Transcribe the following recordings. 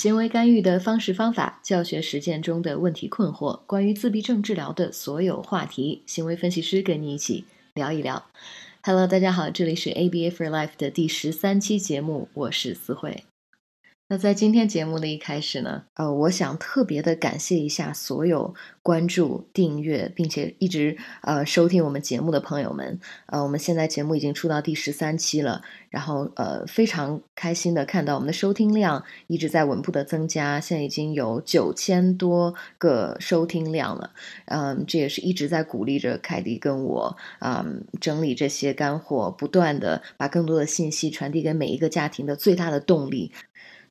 行为干预的方式方法、教学实践中的问题困惑、关于自闭症治疗的所有话题，行为分析师跟你一起聊一聊。Hello，大家好，这里是 ABA for Life 的第十三期节目，我是思慧。那在今天节目的一开始呢，呃，我想特别的感谢一下所有关注、订阅并且一直呃收听我们节目的朋友们。呃，我们现在节目已经出到第十三期了，然后呃非常开心的看到我们的收听量一直在稳步的增加，现在已经有九千多个收听量了。嗯，这也是一直在鼓励着凯迪跟我，嗯，整理这些干货，不断的把更多的信息传递给每一个家庭的最大的动力。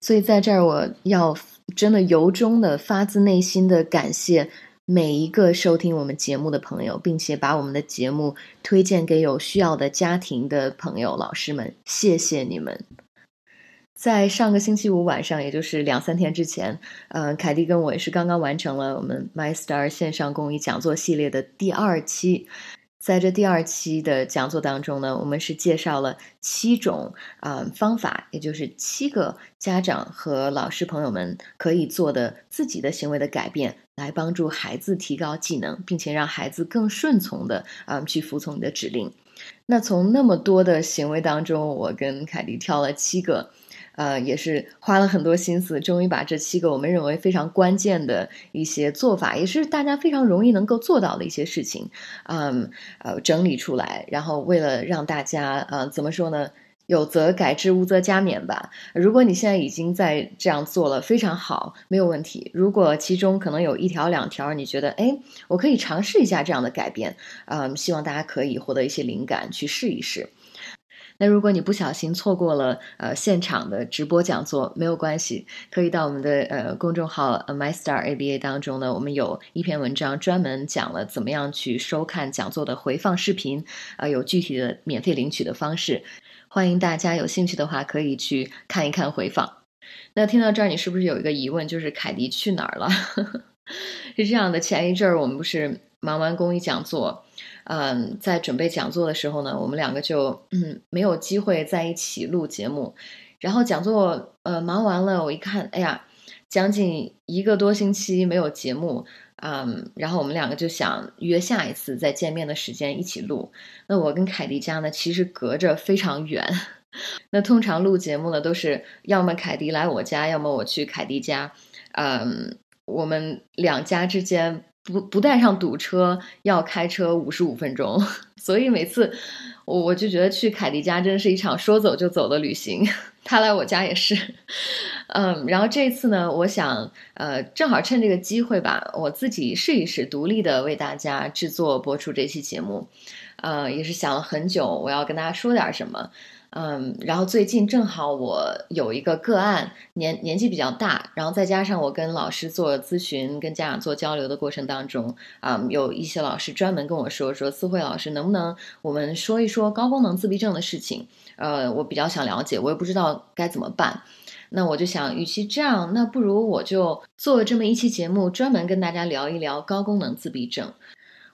所以在这儿，我要真的由衷的、发自内心的感谢每一个收听我们节目的朋友，并且把我们的节目推荐给有需要的家庭的朋友、老师们，谢谢你们！在上个星期五晚上，也就是两三天之前，呃，凯蒂跟我也是刚刚完成了我们 My Star 线上公益讲座系列的第二期。在这第二期的讲座当中呢，我们是介绍了七种啊方法，也就是七个家长和老师朋友们可以做的自己的行为的改变，来帮助孩子提高技能，并且让孩子更顺从的啊去服从你的指令。那从那么多的行为当中，我跟凯迪挑了七个。呃，也是花了很多心思，终于把这七个我们认为非常关键的一些做法，也是大家非常容易能够做到的一些事情，嗯，呃，整理出来。然后为了让大家，呃，怎么说呢？有则改之，无则加勉吧。如果你现在已经在这样做了，非常好，没有问题。如果其中可能有一条两条，你觉得，哎，我可以尝试一下这样的改变，嗯，希望大家可以获得一些灵感，去试一试。那如果你不小心错过了呃现场的直播讲座，没有关系，可以到我们的呃公众号 My Star ABA 当中呢，我们有一篇文章专门讲了怎么样去收看讲座的回放视频，啊，有具体的免费领取的方式，欢迎大家有兴趣的话可以去看一看回放。那听到这儿，你是不是有一个疑问，就是凯迪去哪儿了？是这样的，前一阵儿我们不是忙完公益讲座。嗯，在准备讲座的时候呢，我们两个就嗯没有机会在一起录节目。然后讲座呃忙完了，我一看，哎呀，将近一个多星期没有节目，嗯，然后我们两个就想约下一次再见面的时间一起录。那我跟凯迪家呢，其实隔着非常远。那通常录节目呢，都是要么凯迪来我家，要么我去凯迪家。嗯，我们两家之间。不不带上堵车，要开车五十五分钟，所以每次我我就觉得去凯迪家真是一场说走就走的旅行。他来我家也是，嗯，然后这次呢，我想呃，正好趁这个机会吧，我自己试一试独立的为大家制作播出这期节目，呃，也是想了很久，我要跟大家说点什么。嗯，然后最近正好我有一个个案，年年纪比较大，然后再加上我跟老师做咨询、跟家长做交流的过程当中，啊，有一些老师专门跟我说说，思慧老师能不能我们说一说高功能自闭症的事情？呃，我比较想了解，我也不知道该怎么办。那我就想，与其这样，那不如我就做这么一期节目，专门跟大家聊一聊高功能自闭症。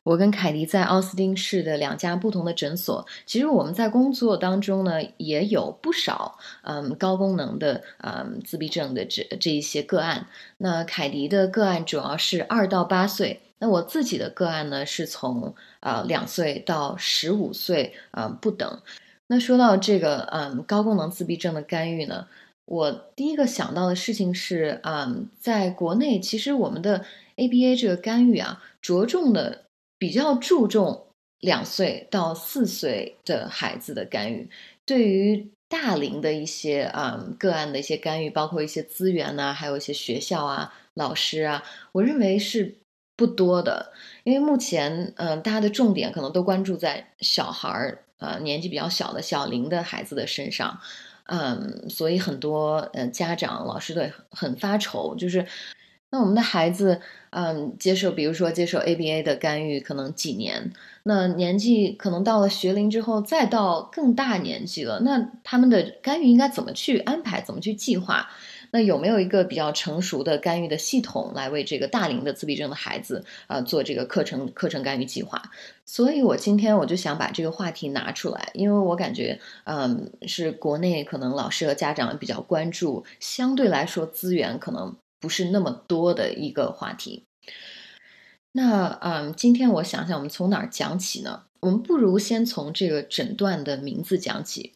我跟凯迪在奥斯汀市的两家不同的诊所，其实我们在工作当中呢也有不少嗯高功能的嗯自闭症的这这一些个案。那凯迪的个案主要是二到八岁，那我自己的个案呢是从啊两岁到十五岁啊不等。那说到这个嗯高功能自闭症的干预呢，我第一个想到的事情是嗯在国内其实我们的 ABA 这个干预啊着重的。比较注重两岁到四岁的孩子的干预，对于大龄的一些啊个案的一些干预，包括一些资源呐，还有一些学校啊、老师啊，我认为是不多的。因为目前，嗯，大家的重点可能都关注在小孩儿呃年纪比较小的小龄的孩子的身上，嗯，所以很多呃家长、老师都很发愁，就是。那我们的孩子，嗯，接受比如说接受 ABA 的干预，可能几年，那年纪可能到了学龄之后，再到更大年纪了，那他们的干预应该怎么去安排，怎么去计划？那有没有一个比较成熟的干预的系统来为这个大龄的自闭症的孩子啊做这个课程课程干预计划？所以我今天我就想把这个话题拿出来，因为我感觉嗯是国内可能老师和家长比较关注，相对来说资源可能不是那么多的一个话题。那嗯，今天我想想，我们从哪儿讲起呢？我们不如先从这个诊断的名字讲起。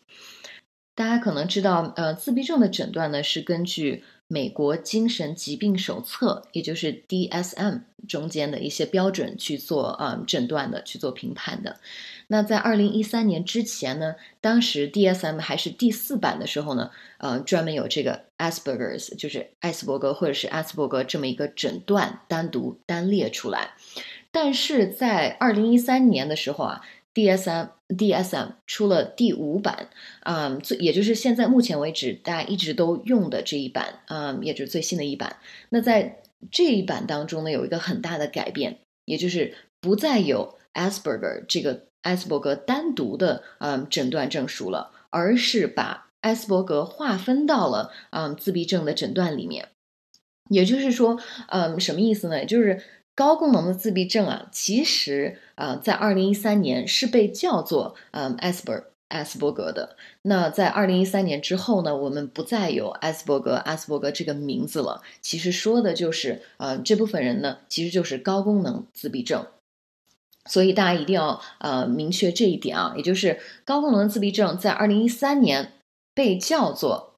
大家可能知道，呃，自闭症的诊断呢是根据美国精神疾病手册，也就是 DSM 中间的一些标准去做呃诊断的，去做评判的。那在二零一三年之前呢，当时 DSM 还是第四版的时候呢，呃，专门有这个 Asperger's，就是艾斯伯格或者是阿斯伯格这么一个诊断单独单列出来。但是在二零一三年的时候啊。DSM DSM 出了第五版，嗯，最也就是现在目前为止大家一直都用的这一版，嗯，也就是最新的一版。那在这一版当中呢，有一个很大的改变，也就是不再有 Asperger 这个艾斯伯格单独的嗯诊断证书了，而是把艾斯伯格划分到了嗯自闭症的诊断里面。也就是说，嗯，什么意思呢？就是。高功能的自闭症啊，其实啊，在二零一三年是被叫做嗯艾斯伯艾斯伯格的。那在二零一三年之后呢，我们不再有艾斯伯格艾斯伯格这个名字了。其实说的就是呃这部分人呢，其实就是高功能自闭症。所以大家一定要呃明确这一点啊，也就是高功能自闭症在二零一三年被叫做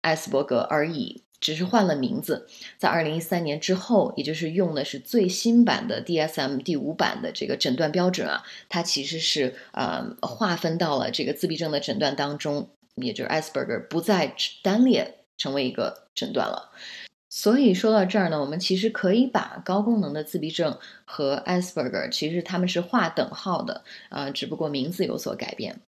艾斯伯格而已。只是换了名字，在二零一三年之后，也就是用的是最新版的 DSM 第五版的这个诊断标准啊，它其实是呃划分到了这个自闭症的诊断当中，也就是 Asperger 不再单列成为一个诊断了。所以说到这儿呢，我们其实可以把高功能的自闭症和 Asperger 其实他们是划等号的啊，只不过名字有所改变。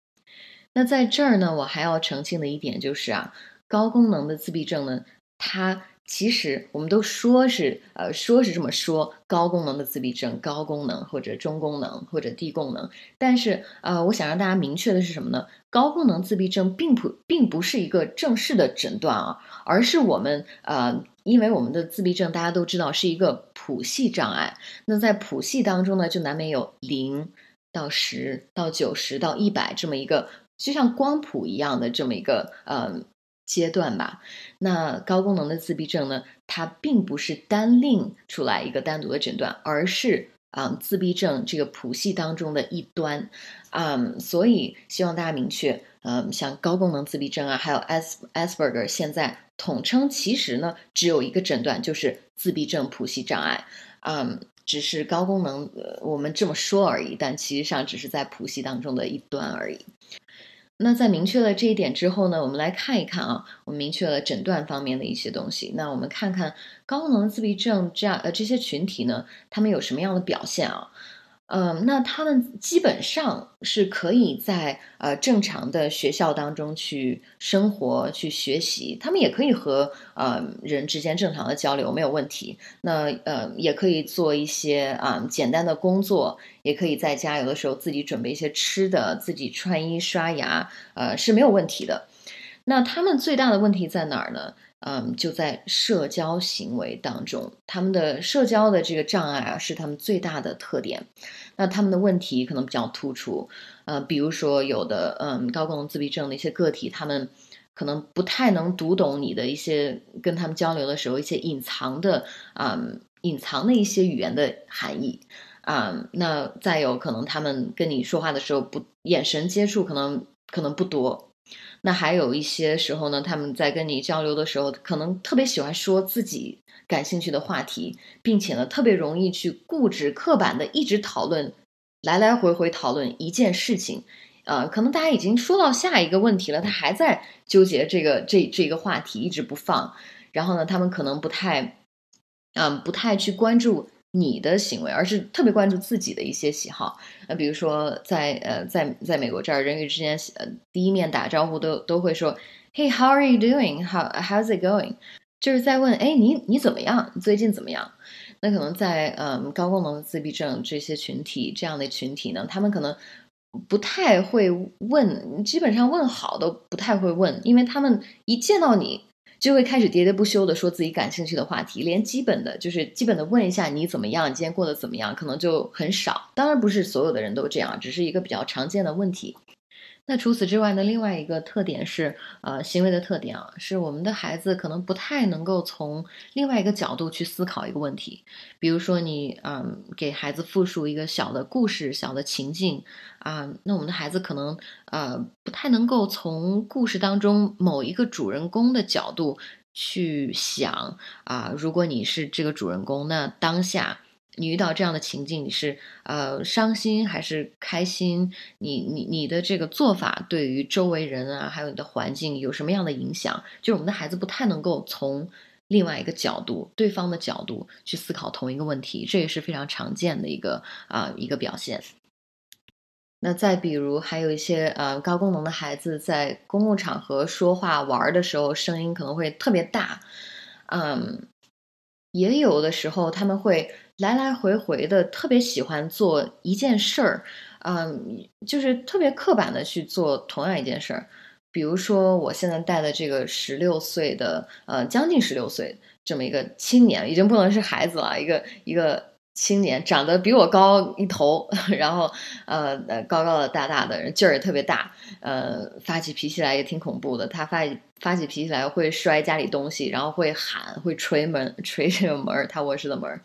那在这儿呢，我还要澄清的一点就是啊，高功能的自闭症呢。它其实我们都说是呃说是这么说，高功能的自闭症，高功能或者中功能或者低功能。但是呃，我想让大家明确的是什么呢？高功能自闭症并不并不是一个正式的诊断啊，而是我们呃，因为我们的自闭症大家都知道是一个谱系障碍。那在谱系当中呢，就难免有零到十到九十到一百这么一个，就像光谱一样的这么一个呃。阶段吧，那高功能的自闭症呢？它并不是单另出来一个单独的诊断，而是啊自闭症这个谱系当中的一端，啊，所以希望大家明确，嗯，像高功能自闭症啊，还有 S Asperger，现在统称其实呢只有一个诊断，就是自闭症谱系障碍，嗯，只是高功能，我们这么说而已，但其实上只是在谱系当中的一端而已。那在明确了这一点之后呢，我们来看一看啊，我们明确了诊断方面的一些东西。那我们看看高能自闭症这样呃这些群体呢，他们有什么样的表现啊？嗯，那他们基本上是可以在呃正常的学校当中去生活、去学习，他们也可以和呃人之间正常的交流，没有问题。那呃也可以做一些啊简单的工作，也可以在家有的时候自己准备一些吃的，自己穿衣刷牙，呃是没有问题的。那他们最大的问题在哪儿呢？嗯，就在社交行为当中，他们的社交的这个障碍啊，是他们最大的特点。那他们的问题可能比较突出，呃，比如说有的嗯高功能自闭症的一些个体，他们可能不太能读懂你的一些跟他们交流的时候一些隐藏的啊隐藏的一些语言的含义啊。那再有可能他们跟你说话的时候不眼神接触可能可能不多。那还有一些时候呢，他们在跟你交流的时候，可能特别喜欢说自己感兴趣的话题，并且呢，特别容易去固执、刻板的一直讨论，来来回回讨论一件事情。呃，可能大家已经说到下一个问题了，他还在纠结这个这这个话题，一直不放。然后呢，他们可能不太，嗯，不太去关注。你的行为，而是特别关注自己的一些喜好。那比如说，在呃，在在美国这儿，人与之间呃第一面打招呼都都会说，Hey, how are you doing? How how's it going? 就是在问，哎，你你怎么样？最近怎么样？那可能在嗯高功能自闭症这些群体这样的群体呢，他们可能不太会问，基本上问好都不太会问，因为他们一见到你就会开始喋喋不休的说自己感兴趣的话题，连基本的就是基本的问一下你怎么样，今天过得怎么样，可能就很少。当然不是所有的人都这样，只是一个比较常见的问题。那除此之外呢？另外一个特点是，呃，行为的特点啊，是我们的孩子可能不太能够从另外一个角度去思考一个问题。比如说，你嗯给孩子复述一个小的故事、小的情境啊，那我们的孩子可能呃不太能够从故事当中某一个主人公的角度去想啊。如果你是这个主人公，那当下。你遇到这样的情境，你是呃伤心还是开心？你你你的这个做法对于周围人啊，还有你的环境有什么样的影响？就是我们的孩子不太能够从另外一个角度、对方的角度去思考同一个问题，这也是非常常见的一个啊一个表现。那再比如，还有一些呃高功能的孩子在公共场合说话玩的时候，声音可能会特别大，嗯，也有的时候他们会。来来回回的特别喜欢做一件事儿，嗯，就是特别刻板的去做同样一件事儿。比如说，我现在带的这个十六岁的，呃，将近十六岁这么一个青年，已经不能是孩子了，一个一个青年，长得比我高一头，然后呃高高的大大的，劲儿也特别大，呃，发起脾气来也挺恐怖的。他发发起脾气来会摔家里东西，然后会喊，会捶门，捶这个门，他卧室的门。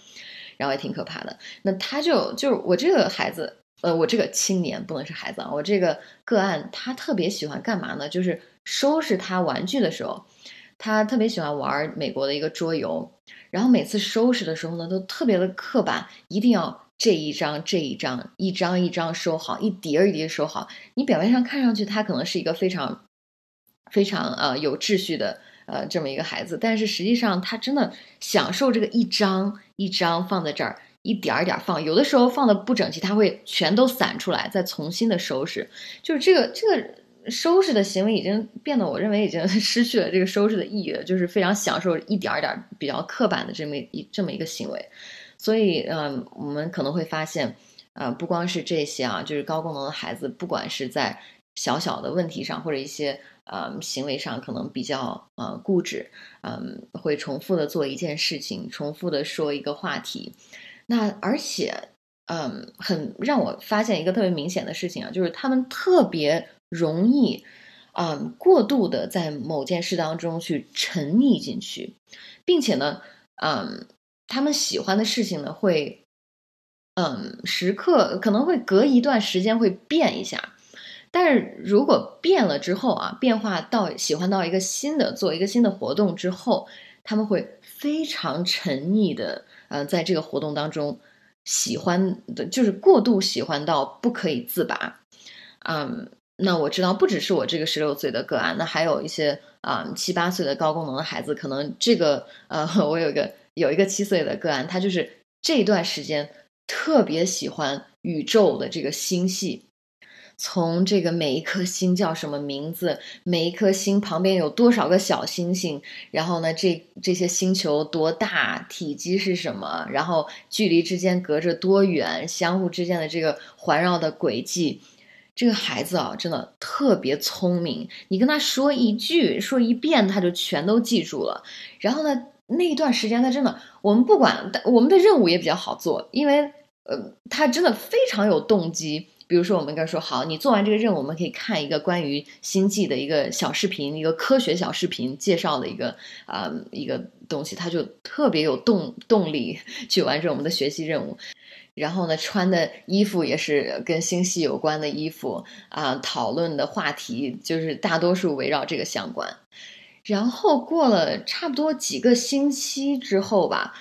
然后也挺可怕的。那他就就是我这个孩子，呃，我这个青年不能是孩子啊。我这个个案，他特别喜欢干嘛呢？就是收拾他玩具的时候，他特别喜欢玩美国的一个桌游。然后每次收拾的时候呢，都特别的刻板，一定要这一张这一张，一张一张收好，一叠一叠收好。你表面上看上去他可能是一个非常非常呃有秩序的。呃，这么一个孩子，但是实际上他真的享受这个一张一张放在这儿，一点儿一点儿放，有的时候放的不整齐，他会全都散出来，再重新的收拾。就是这个这个收拾的行为已经变得，我认为已经 失去了这个收拾的意义了，就是非常享受一点儿点儿比较刻板的这么一这么一个行为。所以，嗯，我们可能会发现，呃，不光是这些啊，就是高功能的孩子，不管是在小小的问题上，或者一些。呃，行为上可能比较呃固执，嗯，会重复的做一件事情，重复的说一个话题。那而且，嗯，很让我发现一个特别明显的事情啊，就是他们特别容易，嗯，过度的在某件事当中去沉溺进去，并且呢，嗯，他们喜欢的事情呢，会，嗯，时刻可能会隔一段时间会变一下。但是如果变了之后啊，变化到喜欢到一个新的，做一个新的活动之后，他们会非常沉溺的，呃，在这个活动当中，喜欢的就是过度喜欢到不可以自拔。嗯，那我知道不只是我这个十六岁的个案，那还有一些啊七八岁的高功能的孩子，可能这个呃，我有一个有一个七岁的个案，他就是这段时间特别喜欢宇宙的这个星系。从这个每一颗星叫什么名字，每一颗星旁边有多少个小星星，然后呢，这这些星球多大，体积是什么，然后距离之间隔着多远，相互之间的这个环绕的轨迹，这个孩子啊，真的特别聪明。你跟他说一句，说一遍，他就全都记住了。然后呢，那一段时间他真的，我们不管我们的任务也比较好做，因为呃，他真的非常有动机。比如说，我们跟他说好，你做完这个任务，我们可以看一个关于星际的一个小视频，一个科学小视频介绍的一个啊一个东西，他就特别有动动力去完成我们的学习任务。然后呢，穿的衣服也是跟星系有关的衣服啊，讨论的话题就是大多数围绕这个相关。然后过了差不多几个星期之后吧。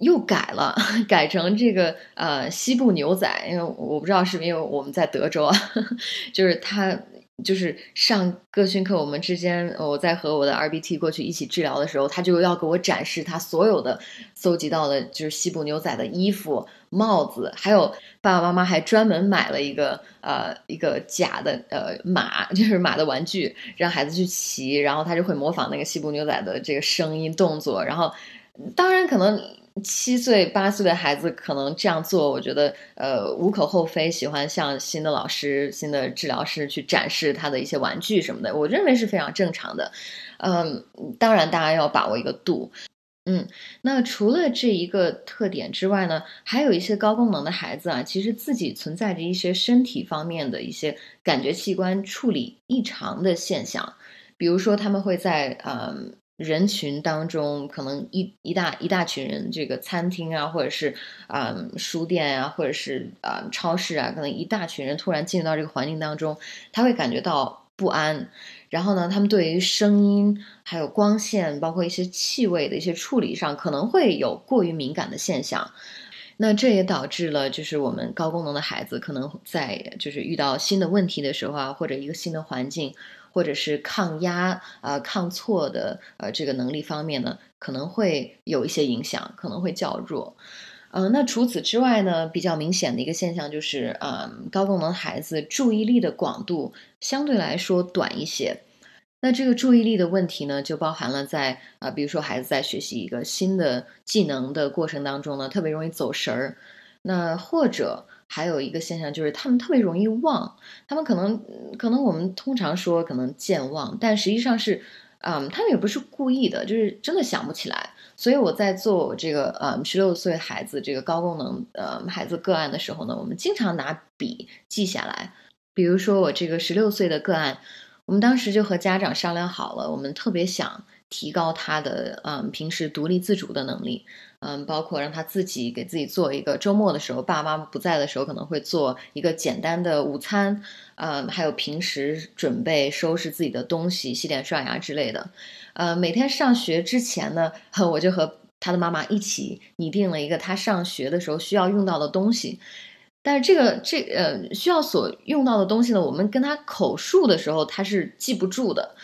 又改了，改成这个呃西部牛仔，因为我不知道是不是因为我们在德州啊，就是他就是上个训课，我们之间我在和我的 RBT 过去一起治疗的时候，他就要给我展示他所有的搜集到的，就是西部牛仔的衣服、帽子，还有爸爸妈妈还专门买了一个呃一个假的呃马，就是马的玩具，让孩子去骑，然后他就会模仿那个西部牛仔的这个声音、动作，然后当然可能。七岁八岁的孩子可能这样做，我觉得呃无可厚非。喜欢向新的老师、新的治疗师去展示他的一些玩具什么的，我认为是非常正常的。嗯，当然大家要把握一个度。嗯，那除了这一个特点之外呢，还有一些高功能的孩子啊，其实自己存在着一些身体方面的一些感觉器官处理异常的现象，比如说他们会在嗯。人群当中，可能一一大一大群人，这个餐厅啊，或者是啊书店啊，或者是啊超市啊，可能一大群人突然进入到这个环境当中，他会感觉到不安。然后呢，他们对于声音、还有光线，包括一些气味的一些处理上，可能会有过于敏感的现象。那这也导致了，就是我们高功能的孩子可能在就是遇到新的问题的时候啊，或者一个新的环境。或者是抗压啊、抗挫的呃这个能力方面呢，可能会有一些影响，可能会较弱。嗯，那除此之外呢，比较明显的一个现象就是，嗯，高功能孩子注意力的广度相对来说短一些。那这个注意力的问题呢，就包含了在啊，比如说孩子在学习一个新的技能的过程当中呢，特别容易走神儿。那或者。还有一个现象就是，他们特别容易忘。他们可能，可能我们通常说可能健忘，但实际上是，嗯，他们也不是故意的，就是真的想不起来。所以我在做这个，嗯，十六岁孩子这个高功能，呃，孩子个案的时候呢，我们经常拿笔记下来。比如说我这个十六岁的个案，我们当时就和家长商量好了，我们特别想。提高他的嗯平时独立自主的能力，嗯，包括让他自己给自己做一个周末的时候，爸爸妈不在的时候，可能会做一个简单的午餐，嗯，还有平时准备收拾自己的东西、洗脸刷牙之类的，呃，每天上学之前呢，我就和他的妈妈一起拟定了一个他上学的时候需要用到的东西，但是这个这呃需要所用到的东西呢，我们跟他口述的时候，他是记不住的。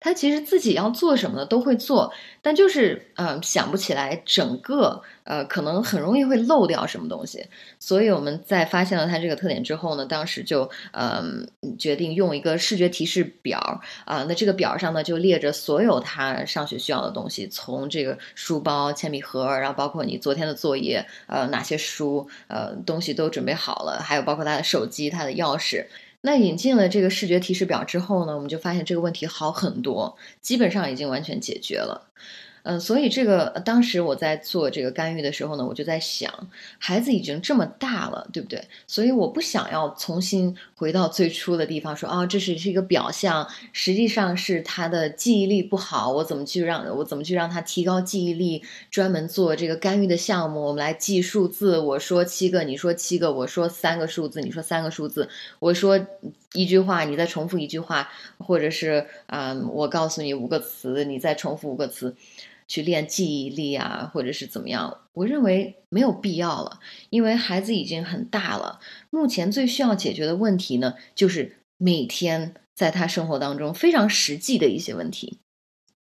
他其实自己要做什么的都会做，但就是呃想不起来整个呃可能很容易会漏掉什么东西，所以我们在发现了他这个特点之后呢，当时就嗯决定用一个视觉提示表啊，那这个表上呢就列着所有他上学需要的东西，从这个书包、铅笔盒，然后包括你昨天的作业，呃哪些书呃东西都准备好了，还有包括他的手机、他的钥匙。那引进了这个视觉提示表之后呢，我们就发现这个问题好很多，基本上已经完全解决了。嗯，所以这个当时我在做这个干预的时候呢，我就在想，孩子已经这么大了，对不对？所以我不想要重新回到最初的地方，说啊，这是是一个表象，实际上是他的记忆力不好，我怎么去让我怎么去让他提高记忆力？专门做这个干预的项目，我们来记数字，我说七个，你说七个，我说三个数字，你说三个数字，我说一句话，你再重复一句话，或者是啊，我告诉你五个词，你再重复五个词。去练记忆力啊，或者是怎么样？我认为没有必要了，因为孩子已经很大了。目前最需要解决的问题呢，就是每天在他生活当中非常实际的一些问题。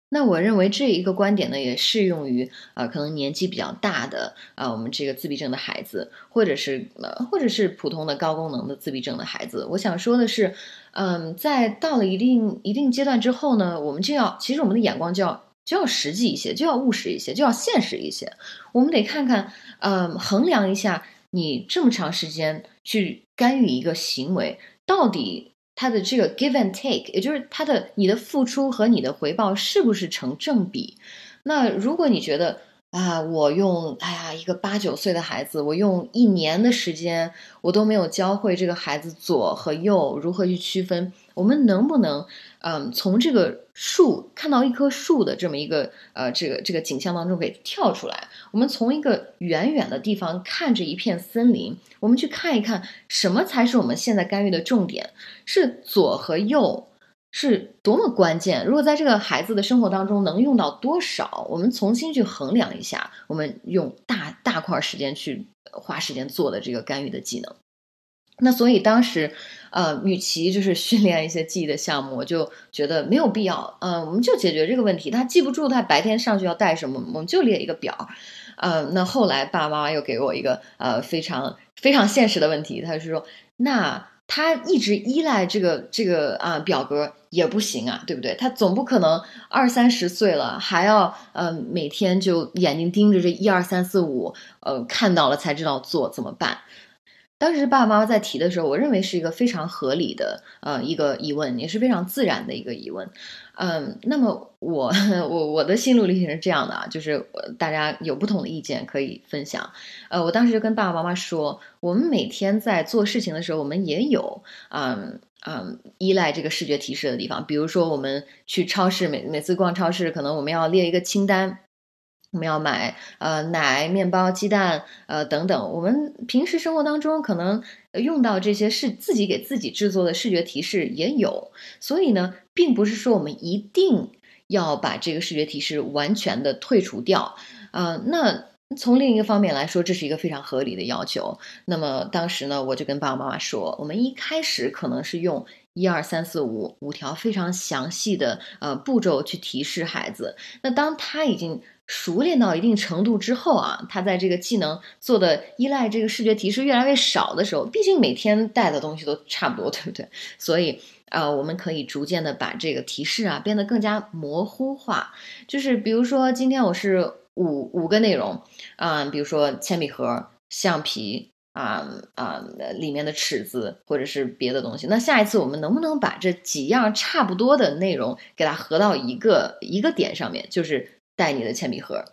那我认为这一个观点呢，也适用于呃，可能年纪比较大的啊，我们这个自闭症的孩子，或者是呃，或者是普通的高功能的自闭症的孩子。我想说的是，嗯，在到了一定一定阶段之后呢，我们就要，其实我们的眼光就要。就要实际一些，就要务实一些，就要现实一些。我们得看看，嗯，衡量一下你这么长时间去干预一个行为，到底它的这个 give and take，也就是它的你的付出和你的回报是不是成正比？那如果你觉得啊，我用哎呀一个八九岁的孩子，我用一年的时间，我都没有教会这个孩子左和右如何去区分。我们能不能，嗯，从这个树看到一棵树的这么一个呃这个这个景象当中给跳出来？我们从一个远远的地方看着一片森林，我们去看一看什么才是我们现在干预的重点？是左和右是多么关键？如果在这个孩子的生活当中能用到多少？我们重新去衡量一下，我们用大大块时间去花时间做的这个干预的技能。那所以当时，呃，与其就是训练一些记忆的项目，我就觉得没有必要。嗯，我们就解决这个问题。他记不住他白天上学要带什么，我们就列一个表。嗯，那后来爸爸妈妈又给我一个呃非常非常现实的问题，他是说，那他一直依赖这个这个啊表格也不行啊，对不对？他总不可能二三十岁了还要呃每天就眼睛盯着这一二三四五，呃看到了才知道做怎么办？当时爸爸妈妈在提的时候，我认为是一个非常合理的呃一个疑问，也是非常自然的一个疑问。嗯，那么我 我我的心路历程是这样的啊，就是大家有不同的意见可以分享。呃，我当时就跟爸爸妈妈说，我们每天在做事情的时候，我们也有嗯嗯依赖这个视觉提示的地方，比如说我们去超市，每每次逛超市，可能我们要列一个清单。我们要买呃奶、面包、鸡蛋呃等等，我们平时生活当中可能用到这些是自己给自己制作的视觉提示也有，所以呢，并不是说我们一定要把这个视觉提示完全的退除掉呃。那从另一个方面来说，这是一个非常合理的要求。那么当时呢，我就跟爸爸妈妈说，我们一开始可能是用一二三四五五条非常详细的呃步骤去提示孩子，那当他已经。熟练到一定程度之后啊，他在这个技能做的依赖这个视觉提示越来越少的时候，毕竟每天带的东西都差不多，对不对？所以啊，我们可以逐渐的把这个提示啊变得更加模糊化。就是比如说，今天我是五五个内容啊，比如说铅笔盒、橡皮啊啊里面的尺子或者是别的东西。那下一次我们能不能把这几样差不多的内容给它合到一个一个点上面？就是。带你的铅笔盒，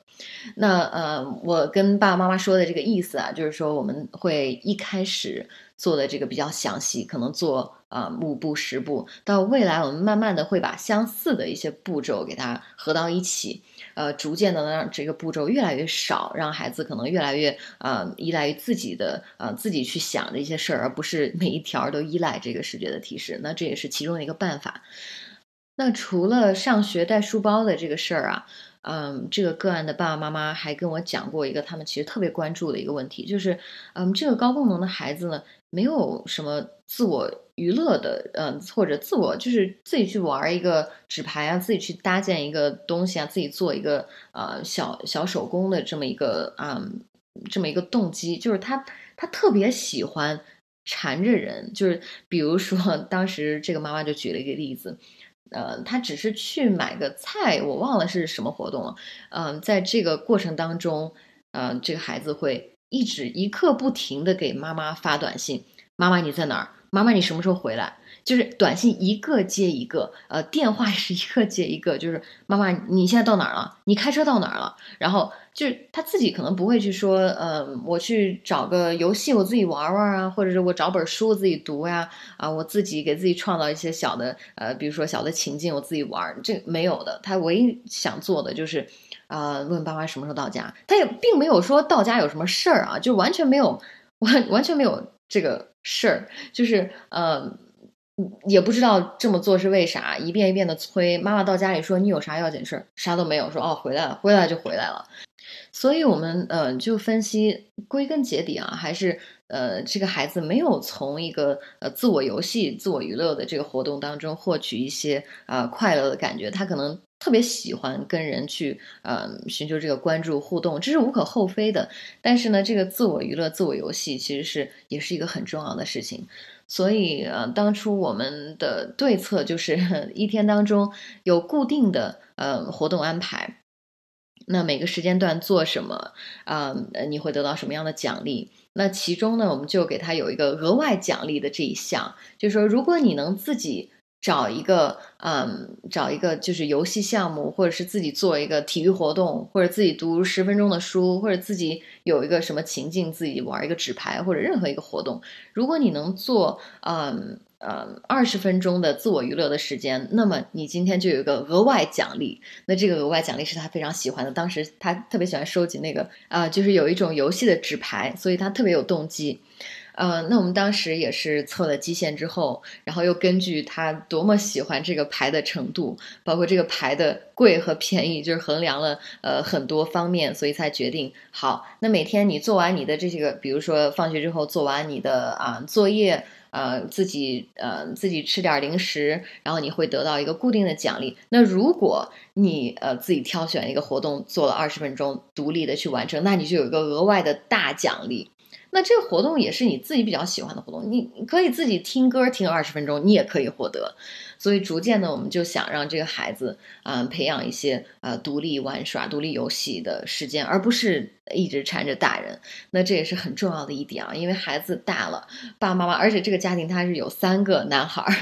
那呃，我跟爸爸妈妈说的这个意思啊，就是说我们会一开始做的这个比较详细，可能做啊五步十步，到未来我们慢慢的会把相似的一些步骤给它合到一起，呃，逐渐的让这个步骤越来越少，让孩子可能越来越啊依赖于自己的啊自己去想的一些事儿，而不是每一条都依赖这个视觉的提示。那这也是其中的一个办法。那除了上学带书包的这个事儿啊。嗯，这个个案的爸爸妈妈还跟我讲过一个他们其实特别关注的一个问题，就是，嗯，这个高功能的孩子呢，没有什么自我娱乐的，嗯，或者自我就是自己去玩一个纸牌啊，自己去搭建一个东西啊，自己做一个呃小小手工的这么一个啊这么一个动机，就是他他特别喜欢缠着人，就是比如说当时这个妈妈就举了一个例子。呃，他只是去买个菜，我忘了是什么活动了。嗯，在这个过程当中，嗯，这个孩子会一直一刻不停的给妈妈发短信：“妈妈你在哪儿？妈妈你什么时候回来？”就是短信一个接一个，呃，电话也是一个接一个，就是妈妈你现在到哪儿了？你开车到哪儿了？然后就是他自己可能不会去说，呃，我去找个游戏我自己玩玩啊，或者是我找本书自己读呀，啊，我自己给自己创造一些小的，呃，比如说小的情境我自己玩，这没有的。他唯一想做的就是，啊，问爸妈什么时候到家。他也并没有说到家有什么事儿啊，就完全没有，完完全没有这个事儿，就是呃。也不知道这么做是为啥，一遍一遍的催妈妈到家里说你有啥要紧事儿啥都没有，说哦回来了，回来就回来了。所以我们呃就分析，归根结底啊，还是呃这个孩子没有从一个呃自我游戏、自我娱乐的这个活动当中获取一些啊快乐的感觉，他可能特别喜欢跟人去呃寻求这个关注互动，这是无可厚非的。但是呢，这个自我娱乐、自我游戏其实是也是一个很重要的事情。所以呃，当初我们的对策就是 一天当中有固定的呃活动安排，那每个时间段做什么啊，你会得到什么样的奖励？那其中呢，我们就给他有一个额外奖励的这一项，就是说，如果你能自己。找一个，嗯，找一个就是游戏项目，或者是自己做一个体育活动，或者自己读十分钟的书，或者自己有一个什么情境，自己玩一个纸牌，或者任何一个活动。如果你能做，嗯嗯，二十分钟的自我娱乐的时间，那么你今天就有一个额外奖励。那这个额外奖励是他非常喜欢的。当时他特别喜欢收集那个，啊，就是有一种游戏的纸牌，所以他特别有动机。呃，那我们当时也是测了基线之后，然后又根据他多么喜欢这个牌的程度，包括这个牌的贵和便宜，就是衡量了呃很多方面，所以才决定好。那每天你做完你的这些个，比如说放学之后做完你的啊作业，呃自己呃自己吃点零食，然后你会得到一个固定的奖励。那如果你呃自己挑选一个活动做了二十分钟，独立的去完成，那你就有一个额外的大奖励。那这个活动也是你自己比较喜欢的活动，你可以自己听歌听二十分钟，你也可以获得。所以逐渐的，我们就想让这个孩子啊，培养一些呃独立玩耍、独立游戏的时间，而不是一直缠着大人。那这也是很重要的一点啊，因为孩子大了，爸爸妈妈，而且这个家庭他是有三个男孩儿，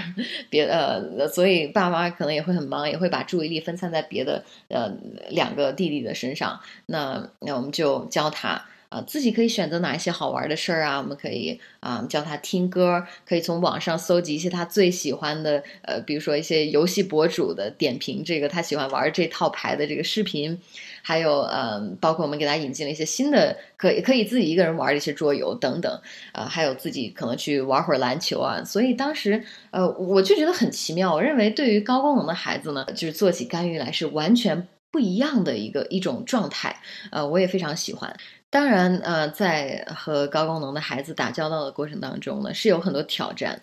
别呃，所以爸妈可能也会很忙，也会把注意力分散在别的呃两个弟弟的身上。那那我们就教他。啊，自己可以选择哪一些好玩的事儿啊？我们可以啊教他听歌，可以从网上搜集一些他最喜欢的，呃，比如说一些游戏博主的点评，这个他喜欢玩这套牌的这个视频，还有嗯，包括我们给他引进了一些新的，可以可以自己一个人玩的一些桌游等等，啊，还有自己可能去玩会儿篮球啊。所以当时呃，我就觉得很奇妙。我认为对于高功能的孩子呢，就是做起干预来是完全不一样的一个一种状态。呃，我也非常喜欢。当然，呃，在和高功能的孩子打交道的过程当中呢，是有很多挑战。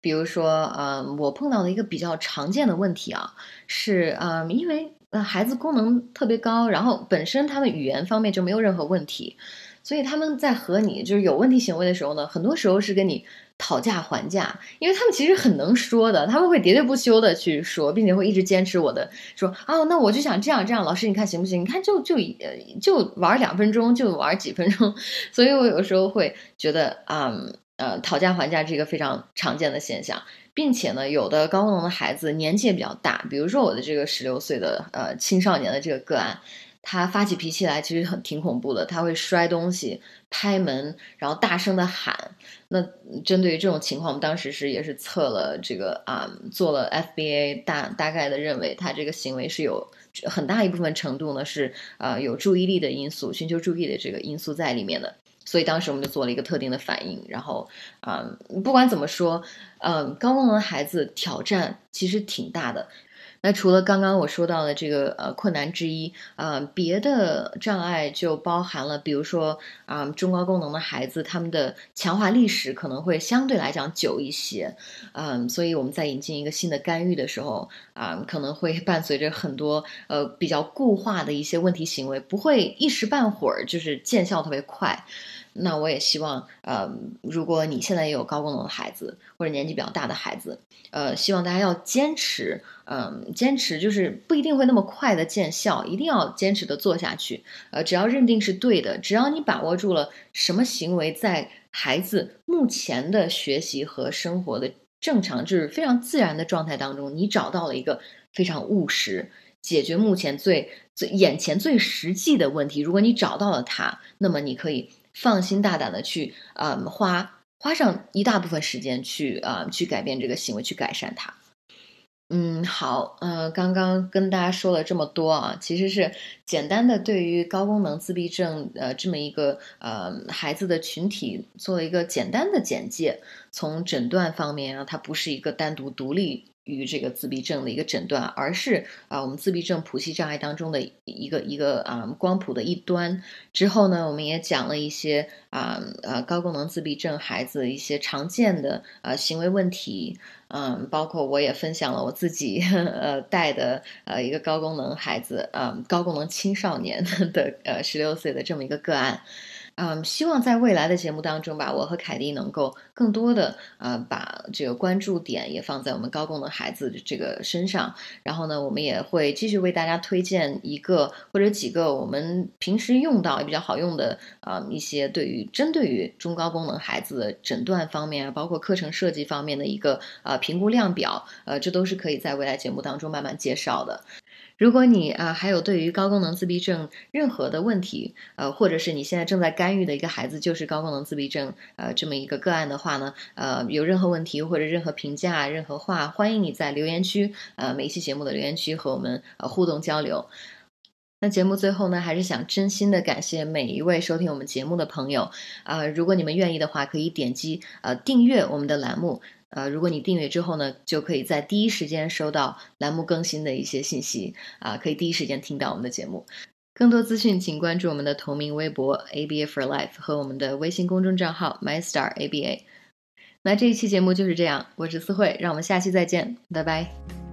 比如说，呃，我碰到的一个比较常见的问题啊，是，呃，因为呃孩子功能特别高，然后本身他们语言方面就没有任何问题，所以他们在和你就是有问题行为的时候呢，很多时候是跟你。讨价还价，因为他们其实很能说的，他们会喋喋不休的去说，并且会一直坚持我的说啊，那我就想这样这样，老师你看行不行？你看就就就玩两分钟，就玩几分钟，所以我有时候会觉得啊呃讨价还价是一个非常常见的现象，并且呢，有的高功能的孩子年纪也比较大，比如说我的这个十六岁的呃青少年的这个个案。他发起脾气来其实很挺恐怖的，他会摔东西、拍门，然后大声的喊。那针对于这种情况，我们当时是也是测了这个啊，做了 FBA，大大概的认为他这个行为是有很大一部分程度呢是呃有注意力的因素、寻求注意的这个因素在里面的。所以当时我们就做了一个特定的反应。然后啊，不管怎么说，嗯，高功能孩子挑战其实挺大的。那除了刚刚我说到的这个呃困难之一，呃，别的障碍就包含了，比如说啊，中高功能的孩子，他们的强化历史可能会相对来讲久一些，嗯，所以我们在引进一个新的干预的时候啊，可能会 伴随着很多呃比较固化的一些问题行为，不会一时半会儿就是见效特别快。那我也希望，呃，如果你现在也有高功能的孩子，或者年纪比较大的孩子，呃，希望大家要坚持，嗯，坚持就是不一定会那么快的见效，一定要坚持的做下去。呃，只要认定是对的，只要你把握住了什么行为在孩子目前的学习和生活的正常，就是非常自然的状态当中，你找到了一个非常务实、解决目前最最眼前最实际的问题。如果你找到了它，那么你可以。放心大胆的去，嗯，花花上一大部分时间去，啊，去改变这个行为，去改善它。嗯，好，呃，刚刚跟大家说了这么多啊，其实是简单的对于高功能自闭症，呃，这么一个呃孩子的群体做了一个简单的简介。从诊断方面啊，它不是一个单独独立。于这个自闭症的一个诊断，而是啊，我们自闭症谱系障碍当中的一个一个啊光谱的一端。之后呢，我们也讲了一些啊呃高功能自闭症孩子一些常见的呃行为问题，嗯，包括我也分享了我自己 呃带的呃一个高功能孩子，嗯，高功能青少年的呃十六岁的这么一个个案。嗯，希望在未来的节目当中吧，我和凯蒂能够更多的呃把这个关注点也放在我们高功能孩子的这个身上。然后呢，我们也会继续为大家推荐一个或者几个我们平时用到也比较好用的啊一些对于针对于中高功能孩子的诊断方面啊，包括课程设计方面的一个呃评估量表，呃，这都是可以在未来节目当中慢慢介绍的。如果你啊还有对于高功能自闭症任何的问题，呃，或者是你现在正在干预的一个孩子就是高功能自闭症，呃，这么一个个案的话呢，呃，有任何问题或者任何评价、任何话，欢迎你在留言区，呃，每一期节目的留言区和我们呃互动交流。那节目最后呢，还是想真心的感谢每一位收听我们节目的朋友，啊，如果你们愿意的话，可以点击呃订阅我们的栏目。呃，如果你订阅之后呢，就可以在第一时间收到栏目更新的一些信息啊，可以第一时间听到我们的节目。更多资讯，请关注我们的同名微博 ABA for Life 和我们的微信公众账号 MyStarABA。那这一期节目就是这样，我是思慧，让我们下期再见，拜拜。